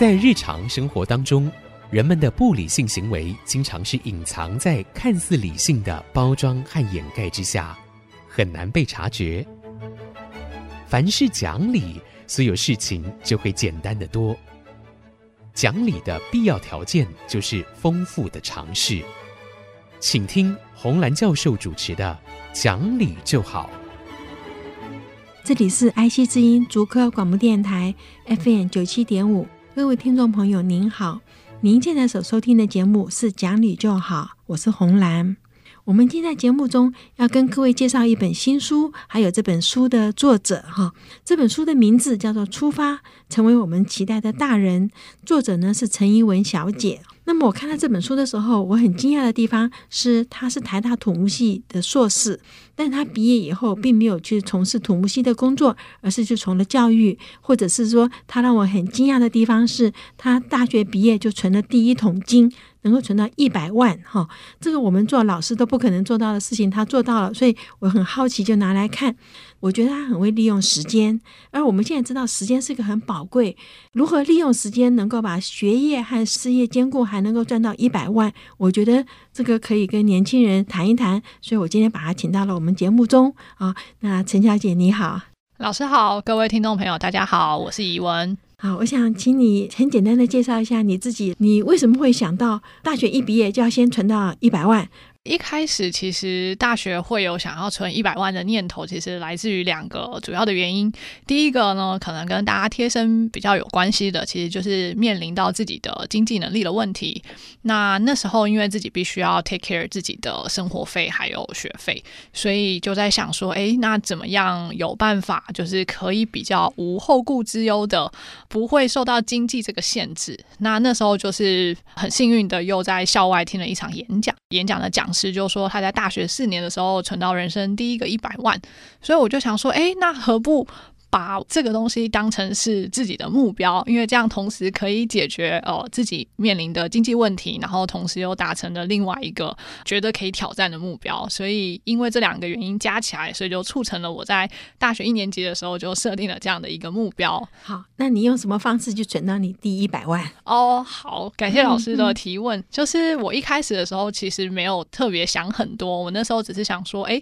在日常生活当中，人们的不理性行为经常是隐藏在看似理性的包装和掩盖之下，很难被察觉。凡事讲理，所有事情就会简单得多。讲理的必要条件就是丰富的常识。请听红兰教授主持的《讲理就好》。这里是爱惜之音竹科广播电台 FM 九七点五，各位听众朋友您好，您现在所收听的节目是《讲理就好》，我是红兰。我们今天在节目中要跟各位介绍一本新书，还有这本书的作者哈。这本书的名字叫做《出发，成为我们期待的大人》，作者呢是陈怡文小姐。那么我看到这本书的时候，我很惊讶的地方是，他是台大土木系的硕士，但他毕业以后并没有去从事土木系的工作，而是去从了教育，或者是说，他让我很惊讶的地方是他大学毕业就存了第一桶金。能够存到一百万，哈，这个我们做老师都不可能做到的事情，他做到了，所以我很好奇，就拿来看。我觉得他很会利用时间，而我们现在知道时间是一个很宝贵，如何利用时间能够把学业和事业兼顾，还能够赚到一百万，我觉得这个可以跟年轻人谈一谈。所以我今天把他请到了我们节目中啊。那陈小姐你好，老师好，各位听众朋友大家好，我是怡文。好，我想请你很简单的介绍一下你自己，你为什么会想到大学一毕业就要先存到一百万？一开始其实大学会有想要存一百万的念头，其实来自于两个主要的原因。第一个呢，可能跟大家贴身比较有关系的，其实就是面临到自己的经济能力的问题。那那时候因为自己必须要 take care 自己的生活费还有学费，所以就在想说，诶，那怎么样有办法，就是可以比较无后顾之忧的，不会受到经济这个限制。那那时候就是很幸运的，又在校外听了一场演讲，演讲的讲。是，就说他在大学四年的时候存到人生第一个一百万，所以我就想说，哎，那何不把这个东西当成是自己的目标，因为这样同时可以解决哦自己面临的经济问题，然后同时又达成了另外一个觉得可以挑战的目标。所以因为这两个原因加起来，所以就促成了我在大学一年级的时候就设定了这样的一个目标。好，那你用什么方式去存到你第一百万？哦，好，感谢老师的提问。嗯嗯。就是我一开始的时候其实没有特别想很多，我那时候只是想说，哎。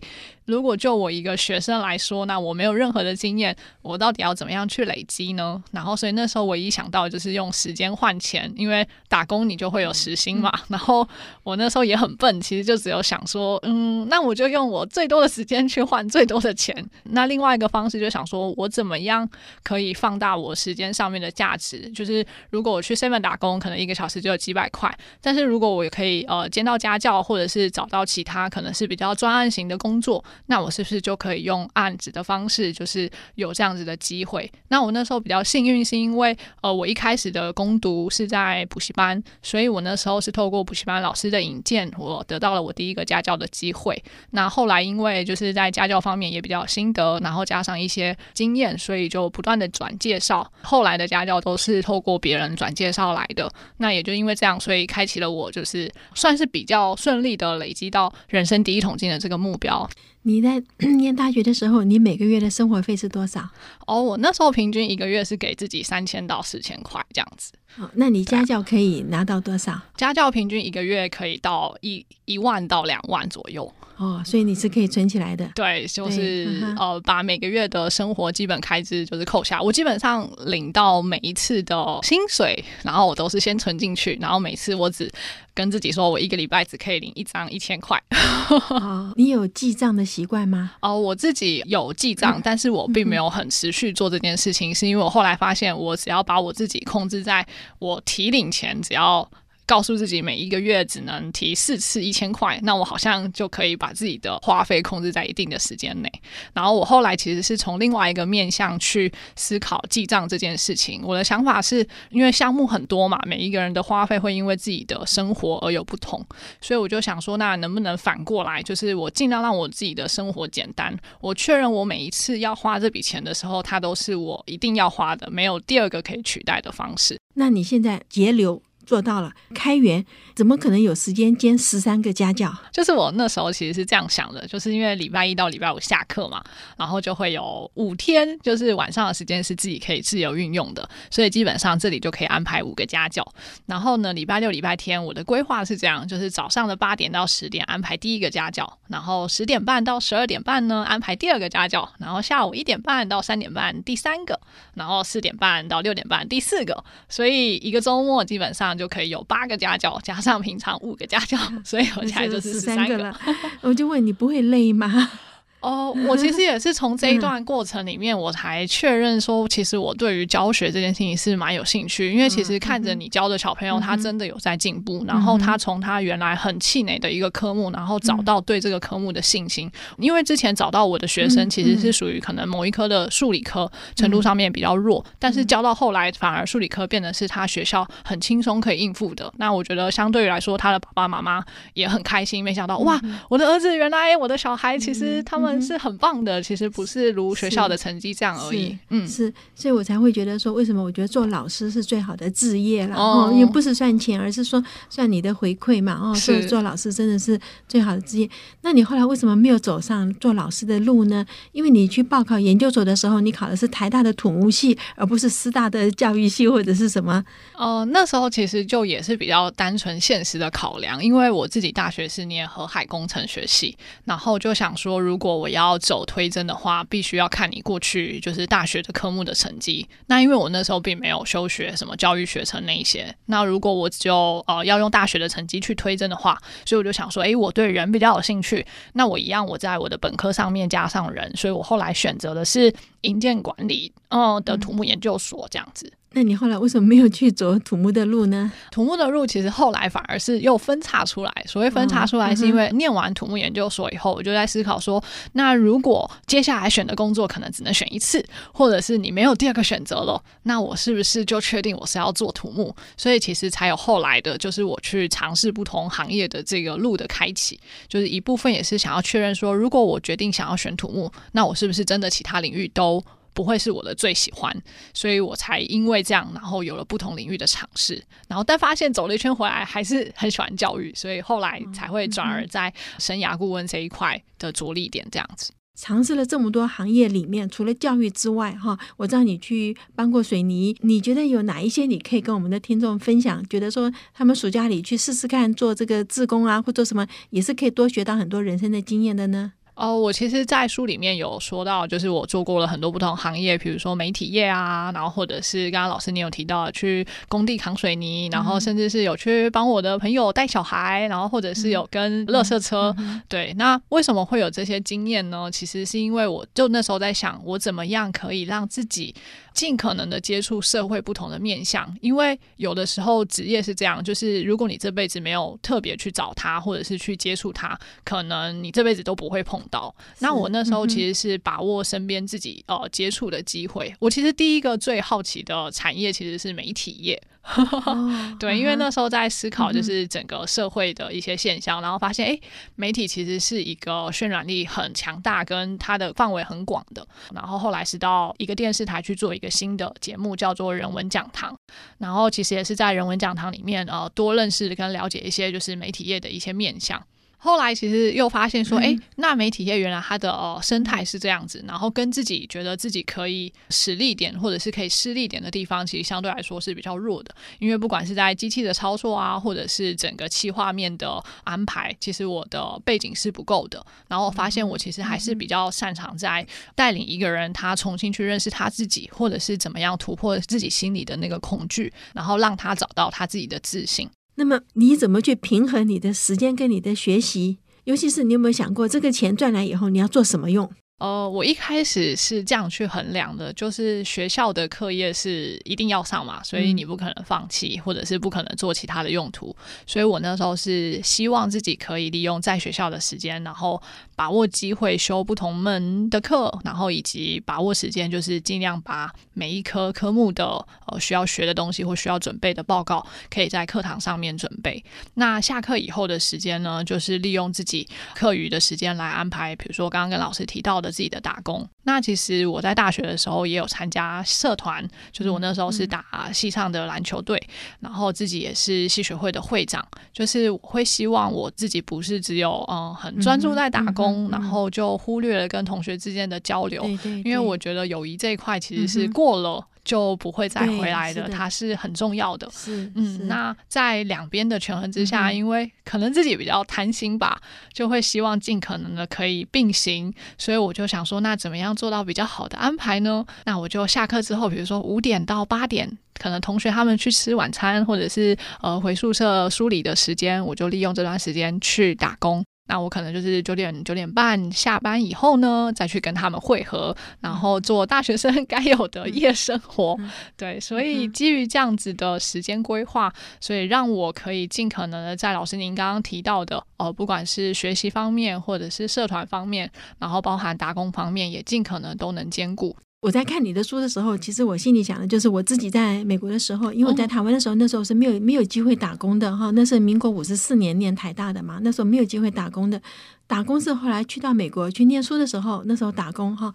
如果就我一个学生来说，那我没有任何的经验，我到底要怎么样去累积呢？然后，所以那时候唯一想到就是用时间换钱，因为打工你就会有时薪嘛。然后我那时候也很笨，其实就只有想说，嗯，那我就用我最多的时间去换最多的钱。那另外一个方式就想说，我怎么样可以放大我时间上面的价值？就是如果我去 seven 打工，可能一个小时就有几百块，但是如果我也可以呃兼到家教，或者是找到其他可能是比较专案型的工作。那我是不是就可以用案子的方式，就是有这样子的机会？那我那时候比较幸运，是因为呃，我一开始的攻读是在补习班，所以我那时候是透过补习班老师的引荐，我得到了我第一个家教的机会。那后来因为就是在家教方面也比较心得，然后加上一些经验，所以就不断的转介绍。后来的家教都是透过别人转介绍来的。那也就因为这样，所以开启了我就是算是比较顺利的累积到人生第一桶金的这个目标。你在 念大学的时候，你每个月的生活费是多少？哦，我那时候平均一个月是给自己三千到四千块这样子。哦，那你家教可以拿到多少？家教平均一个月可以到一一万到两万左右。哦，所以你是可以存起来的。对，就是呃，把每个月的生活基本开支就是扣下。我基本上领到每一次的薪水，然后我都是先存进去，然后每次我只跟自己说，我一个礼拜只可以领一张一千块。哦，你有记账的习惯吗？哦，我自己有记账，但是我并没有很持续做这件事情，嗯、是因为我后来发现，我只要把我自己控制在我提领前，只要。告诉自己每一个月只能提四次一千块，那我好像就可以把自己的花费控制在一定的时间内。然后我后来其实是从另外一个面向去思考记账这件事情。我的想法是因为项目很多嘛，每一个人的花费会因为自己的生活而有不同，所以我就想说，那能不能反过来，就是我尽量让我自己的生活简单。我确认我每一次要花这笔钱的时候，它都是我一定要花的，没有第二个可以取代的方式。那你现在节流？做到了。开源怎么可能有时间兼十三个家教？就是我那时候其实是这样想的，就是因为礼拜一到礼拜五下课嘛，然后就会有五天，就是晚上的时间是自己可以自由运用的，所以基本上这里就可以安排五个家教。然后呢，礼拜六、礼拜天我的规划是这样，就是早上的八点到十点安排第一个家教，然后十点半到十二点半呢安排第二个家教，然后下午一点半到三点半第三个，然后四点半到六点半第四个，所以一个周末基本上就可以有八个家教，加上平常五个家教，所以合起来就是十三个了。我就问你不会累吗？哦，我其实 也是从这一段过程里面，我才确认说，其实我对于教学这件事情是蛮有兴趣。因为其实看着你教的小朋友，他真的有在进步，然后他从他原来很气馁的一个科目，然后找到对这个科目的信心。因为之前找到我的学生，其实是属于可能某一科的数理科程度上面比较弱，但是教到后来，反而数理科变得是他学校很轻松可以应付的。那我觉得相对于来说，他的爸爸妈妈也很开心，没想到哇，我的儿子原来我的小孩其实他们。是很棒的，其实不是如学校的成绩这样而已。嗯，是，所以我才会觉得说，为什么我觉得做老师是最好的职业了？哦，因为不是算钱，而是说算你的回馈嘛。哦，所以做老师真的是最好的职业。那你后来为什么没有走上做老师的路呢？因为你去报考研究所的时候，你考的是台大的土木系，而不是师大的教育系或者是什么？哦，那时候其实就也是比较单纯现实的考量，因为我自己大学是念河海工程学系，然后就想说，如果我要走推甄的话，必须要看你过去就是大学的科目的成绩。那因为我那时候并没有修学什么教育学程那一些，那如果我就呃要用大学的成绩去推甄的话，所以我就想说，诶，我对人比较有兴趣，那我一样我在我的本科上面加上人，所以我后来选择的是营建管理嗯的土木研究所这样子。那你后来为什么没有去走土木的路呢？土木的路其实后来反而是又分叉出来。所谓分叉出来，是因为念完土木研究所以后，我就在思考说，那如果接下来选的工作可能只能选一次，或者是你没有第二个选择了，那我是不是就确定我是要做土木？所以其实才有后来的，就是我去尝试不同行业的这个路的开启。就是一部分也是想要确认说，如果我决定想要选土木，那我是不是真的其他领域都不会是我的最喜欢，所以我才因为这样，然后有了不同领域的尝试，然后但发现走了一圈回来还是很喜欢教育，所以后来才会转而在生涯顾问这一块的着力点这样子。尝试了这么多行业里面，除了教育之外，哈，我知道你去搬过水泥，你觉得有哪一些你可以跟我们的听众分享？觉得说他们暑假里去试试看做这个志工啊，或做什么，也是可以多学到很多人生的经验的呢？哦，我其实，在书里面有说到，就是我做过了很多不同行业，比如说媒体业啊，然后或者是刚刚老师你有提到去工地扛水泥，然后甚至是有去帮我的朋友带小孩，然后或者是有跟垃圾车。对，那为什么会有这些经验呢？其实是因为我就那时候在想，我怎么样可以让自己尽可能的接触社会不同的面向，因为有的时候职业是这样，就是如果你这辈子没有特别去找他，或者是去接触他，可能你这辈子都不会碰。到那我那时候其实是把握身边自己呃接触的机会。我其实第一个最好奇的产业其实是媒体业。对，因为那时候在思考就是整个社会的一些现象，然后发现哎，媒体其实是一个渲染力很强大，跟它的范围很广的。然后后来是到一个电视台去做一个新的节目，叫做《人文讲堂》。然后其实也是在《人文讲堂》里面呃多认识跟了解一些就是媒体业的一些面向。后来其实又发现说，哎，那媒体业原来它的呃生态是这样子，然后跟自己觉得自己可以实力点或者是可以施力点的地方，其实相对来说是比较弱的。因为不管是在机器的操作啊，或者是整个企划面的安排，其实我的背景是不够的。然后发现我其实还是比较擅长在带领一个人，他重新去认识他自己，或者是怎么样突破自己心里的那个恐惧，然后让他找到他自己的自信。那么你怎么去平衡你的时间跟你的学习？尤其是你有没有想过，这个钱赚来以后你要做什么用？呃，我一开始是这样去衡量的，就是学校的课业是一定要上嘛，所以你不可能放弃，或者是不可能做其他的用途。所以我那时候是希望自己可以利用在学校的时间，然后把握机会修不同门的课，然后以及把握时间，就是尽量把每一科科目的呃需要学的东西或需要准备的报告，可以在课堂上面准备。那下课以后的时间呢，就是利用自己课余的时间来安排，比如说刚刚跟老师提到的。自己的打工。那其实我在大学的时候也有参加社团，就是我那时候是打系上的篮球队，然后自己也是系学会的会长。就是我会希望我自己不是只有嗯很专注在打工，然后就忽略了跟同学之间的交流。因为我觉得友谊这一块其实是过了。就不会再回来的，它是很重要的。是，嗯，那在两边的权衡之下，嗯，因为可能自己比较贪心吧，就会希望尽可能的可以并行，所以我就想说，那怎么样做到比较好的安排呢？那我就下课之后，比如说五点到八点，可能同学他们去吃晚餐，或者是呃回宿舍梳理的时间，我就利用这段时间去打工。那我可能就是九点九点半下班以后呢，再去跟他们会合，然后做大学生 该有的夜生活。嗯、对，所以基于这样子的时间规划，所以让我可以尽可能的在老师您刚刚提到的，呃，不管是学习方面或者是社团方面，然后包含打工方面，也尽可能都能兼顾。我在看你的书的时候，其实我心里想的就是我自己在美国的时候，因为我在台湾的时候，那时候是没有没有机会打工的哈。那是民国五十四年念台大的嘛，那时候没有机会打工的。打工是后来去到美国去念书的时候，那时候打工哈，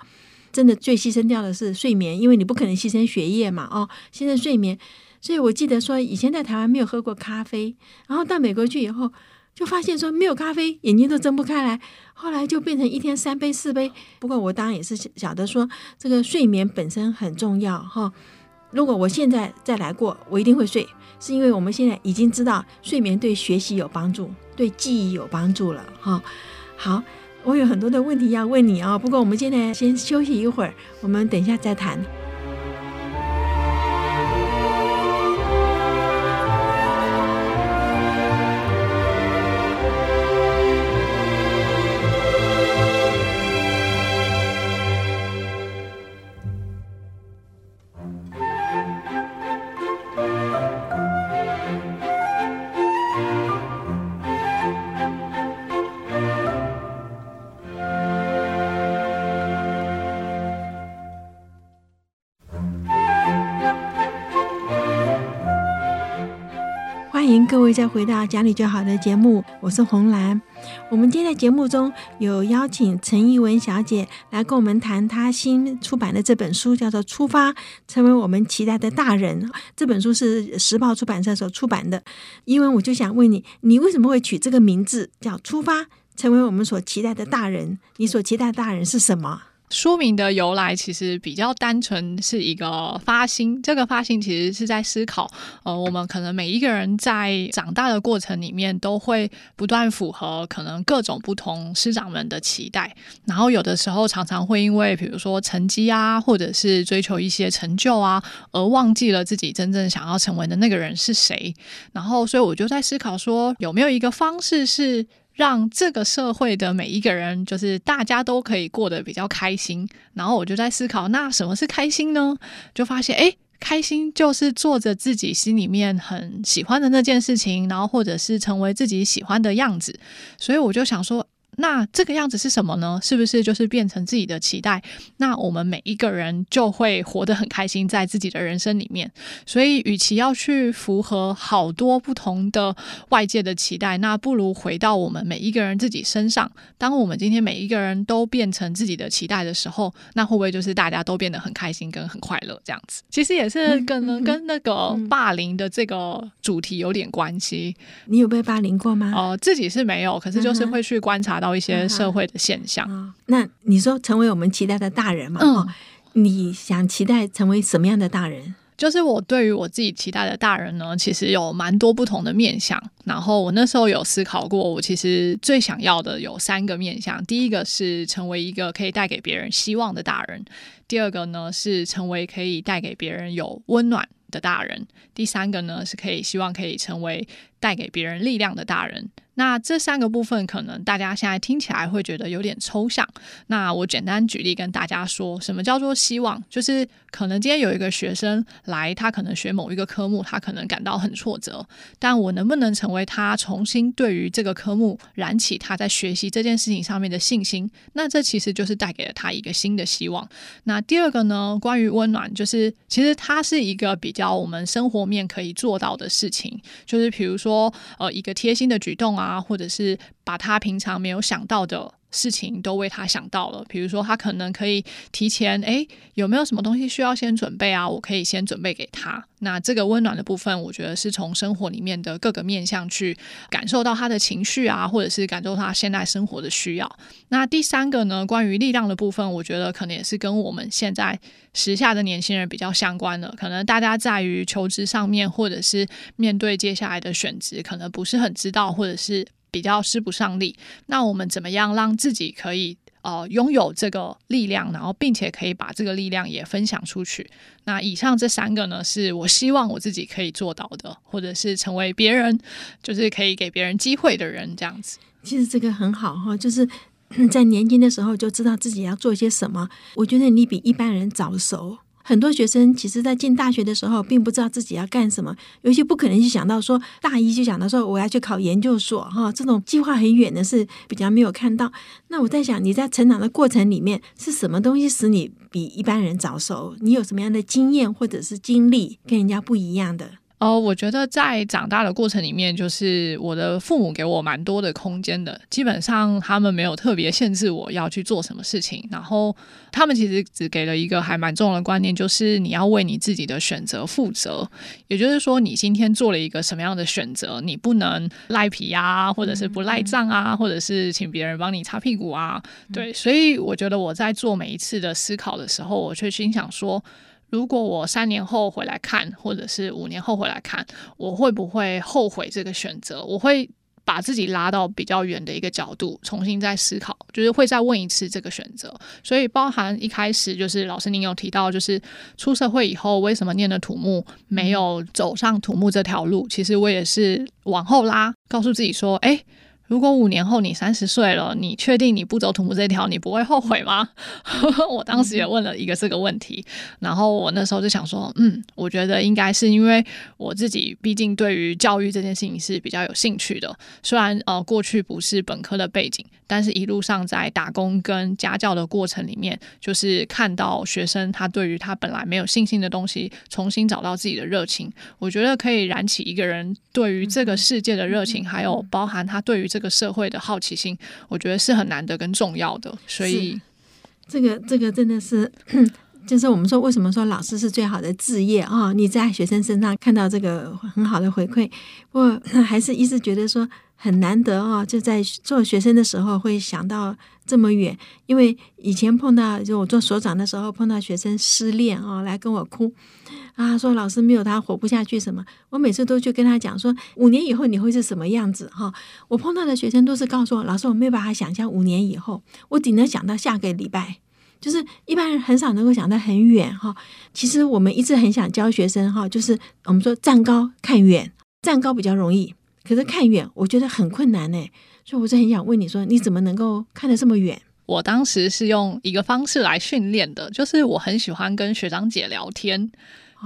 真的最牺牲掉的是睡眠，因为你不可能牺牲学业嘛哦，牺牲睡眠。所以我记得说，以前在台湾没有喝过咖啡，然后到美国去以后。就发现说没有咖啡，眼睛都睁不开来。后来就变成一天三杯四杯。不过我当然也是晓得说，这个睡眠本身很重要哈。如果我现在再来过，我一定会睡，是因为我们现在已经知道睡眠对学习有帮助，对记忆有帮助了哈。好，我有很多的问题要问你啊。不过我们现在先休息一会儿，我们等一下再谈。再回到讲理就好的节目，我是红兰。我们今天在节目中有邀请陈艺文小姐来跟我们谈她新出版的这本书，叫做《出发，成为我们期待的大人》。这本书是时报出版社所出版的。艺文，我就想问你，你为什么会取这个名字叫《出发，成为我们所期待的大人》？你所期待的大人是什么？书名的由来其实比较单纯，是一个发心。这个发心其实是在思考，呃，我们可能每一个人在长大的过程里面，都会不断符合可能各种不同师长们的期待。然后有的时候常常会因为，比如说成绩啊，或者是追求一些成就啊，而忘记了自己真正想要成为的那个人是谁。然后，所以我就在思考说，有没有一个方式是。让这个社会的每一个人，就是大家都可以过得比较开心。然后我就在思考，那什么是开心呢？就发现，哎，开心就是做着自己心里面很喜欢的那件事情，然后或者是成为自己喜欢的样子。所以我就想说。那这个样子是什么呢？是不是就是变成自己的期待？那我们每一个人就会活得很开心，在自己的人生里面。所以，与其要去符合好多不同的外界的期待，那不如回到我们每一个人自己身上。当我们今天每一个人都变成自己的期待的时候，那会不会就是大家都变得很开心跟很快乐这样子？其实也是可能跟那个霸凌的这个主题有点关系。你有被霸凌过吗？哦、呃，自己是没有，可是就是会去观察。到一些社会的现象。那你说成为我们期待的大人嘛？嗯，你想期待成为什么样的大人？就是我对于我自己期待的大人呢，其实有蛮多不同的面向。然后我那时候有思考过，我其实最想要的有三个面向。第一个是成为一个可以带给别人希望的大人；第二个呢是成为可以带给别人有温暖的大人；第三个呢是可以希望可以成为带给别人力量的大人。那这三个部分可能大家现在听起来会觉得有点抽象。那我简单举例跟大家说，什么叫做希望？就是可能今天有一个学生来，他可能学某一个科目，他可能感到很挫折，但我能不能成为他重新对于这个科目燃起他在学习这件事情上面的信心？那这其实就是带给了他一个新的希望。那第二个呢，关于温暖，就是其实它是一个比较我们生活面可以做到的事情，就是比如说呃一个贴心的举动啊。啊，或者是把他平常没有想到的事情都为他想到了。比如说，他可能可以提前，诶，有没有什么东西需要先准备啊？我可以先准备给他。那这个温暖的部分，我觉得是从生活里面的各个面向去感受到他的情绪啊，或者是感受他现在生活的需要。那第三个呢，关于力量的部分，我觉得可能也是跟我们现在时下的年轻人比较相关的。可能大家在于求职上面，或者是面对接下来的选择，可能不是很知道，或者是。比较使不上力，那我们怎么样让自己可以呃拥有这个力量，然后并且可以把这个力量也分享出去？那以上这三个呢，是我希望我自己可以做到的，或者是成为别人就是可以给别人机会的人，这样子。其实这个很好哈，就是 在年轻的时候就知道自己要做些什么。我觉得你比一般人早熟。很多学生其实，在进大学的时候，并不知道自己要干什么，尤其不可能去想到说大一就想到说我要去考研究所哈，这种计划很远的是比较没有看到。那我在想，你在成长的过程里面，是什么东西使你比一般人早熟？你有什么样的经验或者是经历跟人家不一样的？哦，我觉得在长大的过程里面，就是我的父母给我蛮多的空间的。基本上他们没有特别限制我要去做什么事情，然后他们其实只给了一个还蛮重要的观念，就是你要为你自己的选择负责。也就是说，你今天做了一个什么样的选择，你不能赖皮啊，或者是不赖账啊，或者是请别人帮你擦屁股啊。对，所以我觉得我在做每一次的思考的时候，我却心想说。如果我三年后回来看，或者是五年后回来看，我会不会后悔这个选择？我会把自己拉到比较远的一个角度，重新再思考，就是会再问一次这个选择。所以，包含一开始就是老师您有提到，就是出社会以后为什么念的土木没有走上土木这条路？其实我也是往后拉，告诉自己说，哎。如果五年后你三十岁了，你确定你不走土木这条，你不会后悔吗？我当时也问了一个这个问题，然后我那时候就想说，嗯，我觉得应该是因为我自己毕竟对于教育这件事情是比较有兴趣的，虽然呃过去不是本科的背景，但是一路上在打工跟家教的过程里面，就是看到学生他对于他本来没有信心的东西，重新找到自己的热情，我觉得可以燃起一个人对于这个世界的热情，还有包含他对于这个社会的好奇心，我觉得是很难得跟重要的。所以，这个这个真的是，就是我们说为什么说老师是最好的置业啊、哦？你在学生身上看到这个很好的回馈，不过还是一直觉得说很难得哦。就在做学生的时候会想到这么远，因为以前碰到就我做所长的时候碰到学生失恋哦，来跟我哭。啊，说老师没有他活不下去什么？我每次都去跟他讲说，五年以后你会是什么样子哈？我碰到的学生都是告诉我，老师我没有办法想象五年以后，我只能想到下个礼拜，就是一般人很少能够想得很远哈。其实我们一直很想教学生哈，就是我们说站高看远，站高比较容易，可是看远我觉得很困难呢。所以我是很想问你说，你怎么能够看得这么远？我当时是用一个方式来训练的，就是我很喜欢跟学长姐聊天。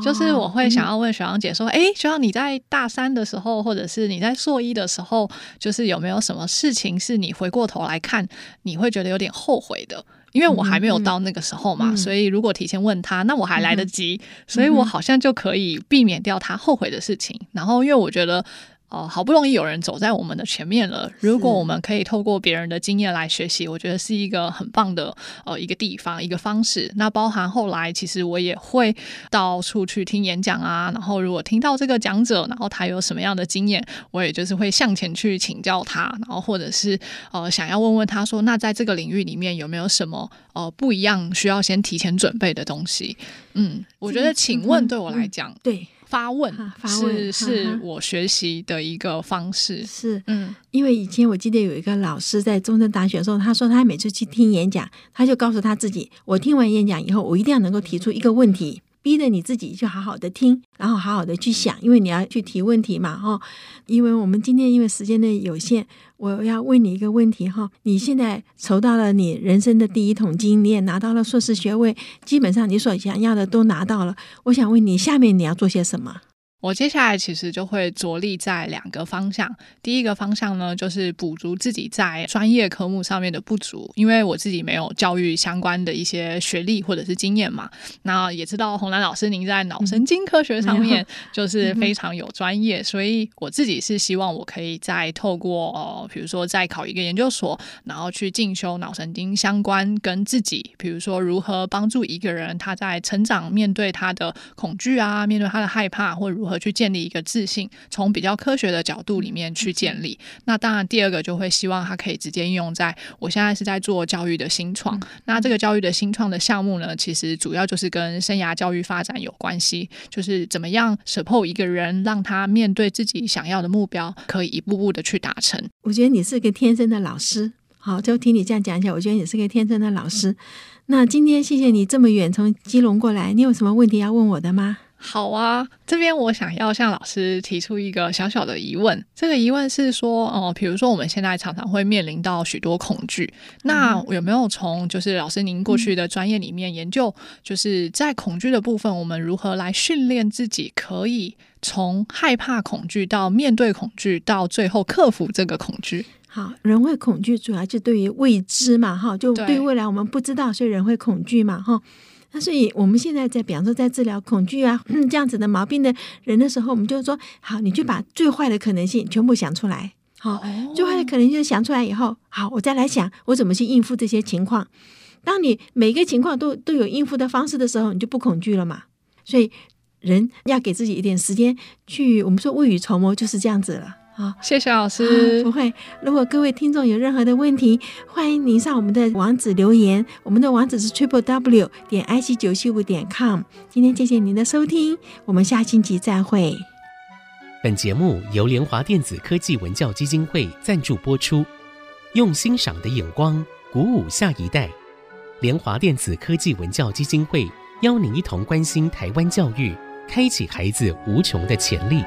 就是我会想要问学长姐说：“哎，学长，你在大三的时候，或者是你在硕一的时候，就是有没有什么事情是你回过头来看，你会觉得有点后悔的？因为我还没有到那个时候嘛，所以如果提前问他，那我还来得及，所以我好像就可以避免掉他后悔的事情。然后，因为我觉得。”哦，好不容易有人走在我们的前面了。如果我们可以透过别人的经验来学习，我觉得是一个很棒的呃一个地方一个方式。那包含后来，其实我也会到处去听演讲啊。然后如果听到这个讲者，然后他有什么样的经验，我也就是会向前去请教他。然后或者是呃想要问问他说，那在这个领域里面有没有什么呃不一样需要先提前准备的东西？嗯，我觉得请问对我来讲，嗯嗯、对。发问，发问是是我学习的一个方式。是，嗯，因为以前我记得有一个老师在中正大学的时候，他说他每次去听演讲，他就告诉他自己，我听完演讲以后，我一定要能够提出一个问题。逼着你自己去好好的听，然后好好的去想，因为你要去提问题嘛，哈。因为我们今天因为时间的有限，我要问你一个问题，哈。你现在筹到了你人生的第一桶金，你也拿到了硕士学位，基本上你所想要的都拿到了。我想问你，下面你要做些什么？我接下来其实就会着力在两个方向。第一个方向呢，就是补足自己在专业科目上面的不足，因为我自己没有教育相关的一些学历或者是经验嘛。那也知道洪兰老师您在脑神经科学上面 就是非常有专业，所以我自己是希望我可以再透过呃，比如说再考一个研究所，然后去进修脑神经相关跟自己，比如说如何帮助一个人他在成长，面对他的恐惧啊，面对他的害怕，或如如何去建立一个自信？从比较科学的角度里面去建立。那当然，第二个就会希望它可以直接应用在我现在是在做教育的新创。那这个教育的新创的项目呢，其实主要就是跟生涯教育发展有关系，就是怎么样 support 一个人，让他面对自己想要的目标，可以一步步的去达成。我觉得你是个天生的老师。好，就听你这样讲一下，我觉得你是个天生的老师。那今天谢谢你这么远从基隆过来，你有什么问题要问我的吗？好啊，这边我想要向老师提出一个小小的疑问。这个疑问是说，哦、呃，比如说我们现在常常会面临到许多恐惧，那有没有从就是老师您过去的专业里面研究，就是在恐惧的部分，我们如何来训练自己，可以从害怕恐惧到面对恐惧，到最后克服这个恐惧？好，人会恐惧，主要是对于未知嘛，哈，就对未来我们不知道，所以人会恐惧嘛，哈。那所以我们现在在，比方说在治疗恐惧啊这样子的毛病的人的时候，我们就说，好，你就把最坏的可能性全部想出来，好，最坏的可能性想出来以后，好，我再来想我怎么去应付这些情况。当你每个情况都都有应付的方式的时候，你就不恐惧了嘛。所以人要给自己一点时间去，我们说未雨绸缪就是这样子了。好，谢谢老师。不会，如果各位听众有任何的问题，欢迎您上我们的网址留言。我们的网址是 triple w 点 i c 九七五点 com。今天谢谢您的收听，我们下星期再会。本节目由联华电子科技文教基金会赞助播出，用欣赏的眼光鼓舞下一代。联华电子科技文教基金会邀您一同关心台湾教育，开启孩子无穷的潜力。